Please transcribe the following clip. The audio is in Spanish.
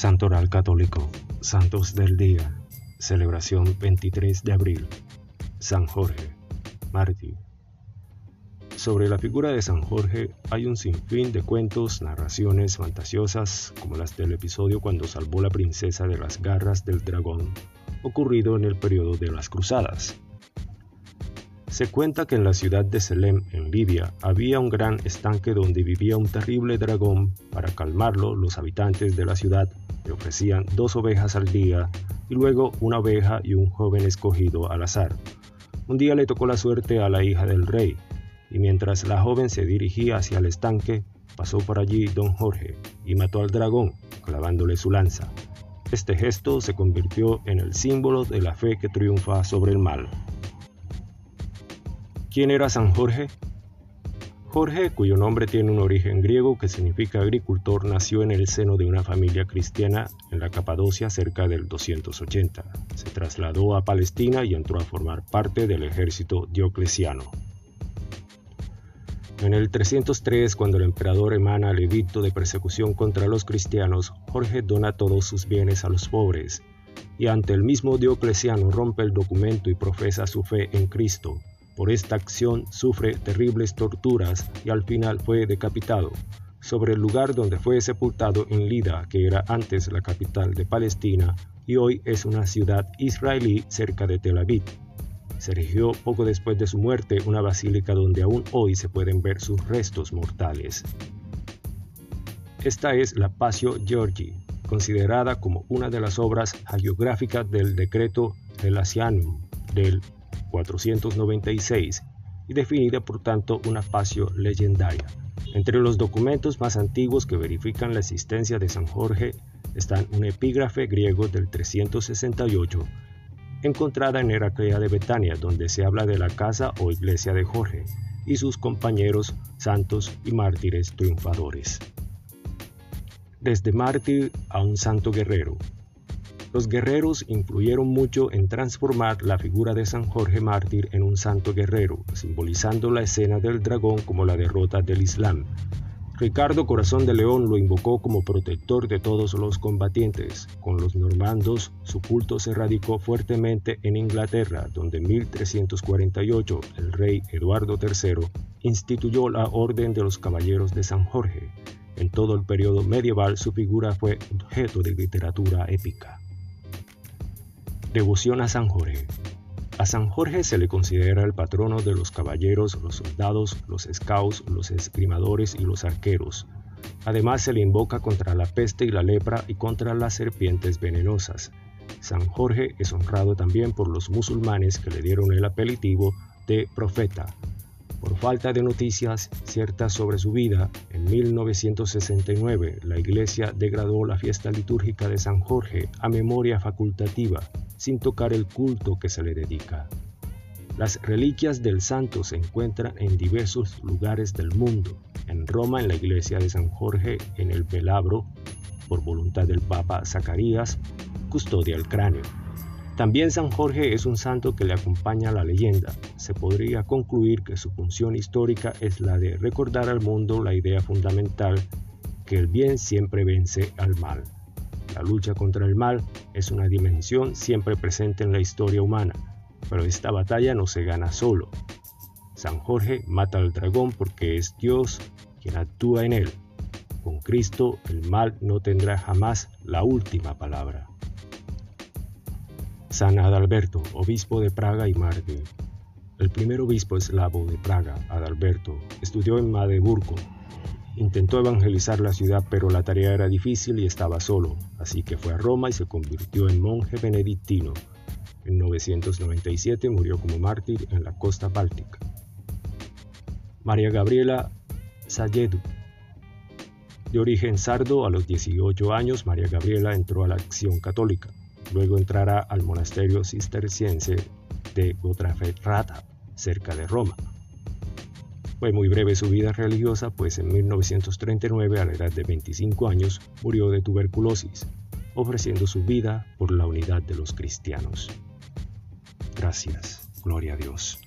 Santoral Católico, Santos del Día, celebración 23 de abril, San Jorge, mártir. Sobre la figura de San Jorge hay un sinfín de cuentos, narraciones fantasiosas, como las del episodio cuando salvó la princesa de las garras del dragón, ocurrido en el periodo de las cruzadas. Se cuenta que en la ciudad de Selem, en Libia, había un gran estanque donde vivía un terrible dragón. Para calmarlo, los habitantes de la ciudad ofrecían dos ovejas al día y luego una oveja y un joven escogido al azar. Un día le tocó la suerte a la hija del rey, y mientras la joven se dirigía hacia el estanque, pasó por allí don Jorge y mató al dragón, clavándole su lanza. Este gesto se convirtió en el símbolo de la fe que triunfa sobre el mal. ¿Quién era San Jorge? Jorge, cuyo nombre tiene un origen griego que significa agricultor, nació en el seno de una familia cristiana en la Capadocia cerca del 280. Se trasladó a Palestina y entró a formar parte del ejército diocleciano. En el 303, cuando el emperador emana el edicto de persecución contra los cristianos, Jorge dona todos sus bienes a los pobres, y ante el mismo Diocleciano rompe el documento y profesa su fe en Cristo, por esta acción sufre terribles torturas y al final fue decapitado sobre el lugar donde fue sepultado en Lida, que era antes la capital de Palestina y hoy es una ciudad israelí cerca de Tel Aviv. Se erigió poco después de su muerte una basílica donde aún hoy se pueden ver sus restos mortales. Esta es la Pasio Georgi, considerada como una de las obras hagiográficas del decreto Relatianum del 496 y definida por tanto una pasio legendaria. Entre los documentos más antiguos que verifican la existencia de San Jorge están un epígrafe griego del 368 encontrada en Heraclea de Betania, donde se habla de la casa o iglesia de Jorge y sus compañeros santos y mártires triunfadores. Desde mártir a un santo guerrero, los guerreros influyeron mucho en transformar la figura de San Jorge mártir en un santo guerrero, simbolizando la escena del dragón como la derrota del Islam. Ricardo Corazón de León lo invocó como protector de todos los combatientes. Con los normandos, su culto se radicó fuertemente en Inglaterra, donde en 1348 el rey Eduardo III instituyó la Orden de los Caballeros de San Jorge. En todo el periodo medieval su figura fue objeto de literatura épica. Devoción a San Jorge. A San Jorge se le considera el patrono de los caballeros, los soldados, los scouts, los esgrimadores y los arqueros. Además se le invoca contra la peste y la lepra y contra las serpientes venenosas. San Jorge es honrado también por los musulmanes que le dieron el apelativo de profeta. Por falta de noticias ciertas sobre su vida, en 1969 la Iglesia degradó la fiesta litúrgica de San Jorge a memoria facultativa sin tocar el culto que se le dedica. Las reliquias del santo se encuentran en diversos lugares del mundo. En Roma, en la iglesia de San Jorge, en el Velabro, por voluntad del Papa Zacarías, custodia el cráneo. También San Jorge es un santo que le acompaña la leyenda. Se podría concluir que su función histórica es la de recordar al mundo la idea fundamental que el bien siempre vence al mal. La lucha contra el mal es una dimensión siempre presente en la historia humana, pero esta batalla no se gana solo. San Jorge mata al dragón porque es Dios quien actúa en él. Con Cristo el mal no tendrá jamás la última palabra. San Adalberto, obispo de Praga y mártir. El primer obispo eslavo de Praga, Adalberto, estudió en Magdeburgo, Intentó evangelizar la ciudad, pero la tarea era difícil y estaba solo, así que fue a Roma y se convirtió en monje benedictino. En 997 murió como mártir en la costa báltica. María Gabriela Sayedu. De origen sardo, a los 18 años María Gabriela entró a la acción católica. Luego entrará al monasterio cisterciense de Gotraferrata, cerca de Roma. Fue muy breve su vida religiosa, pues en 1939, a la edad de 25 años, murió de tuberculosis, ofreciendo su vida por la unidad de los cristianos. Gracias, gloria a Dios.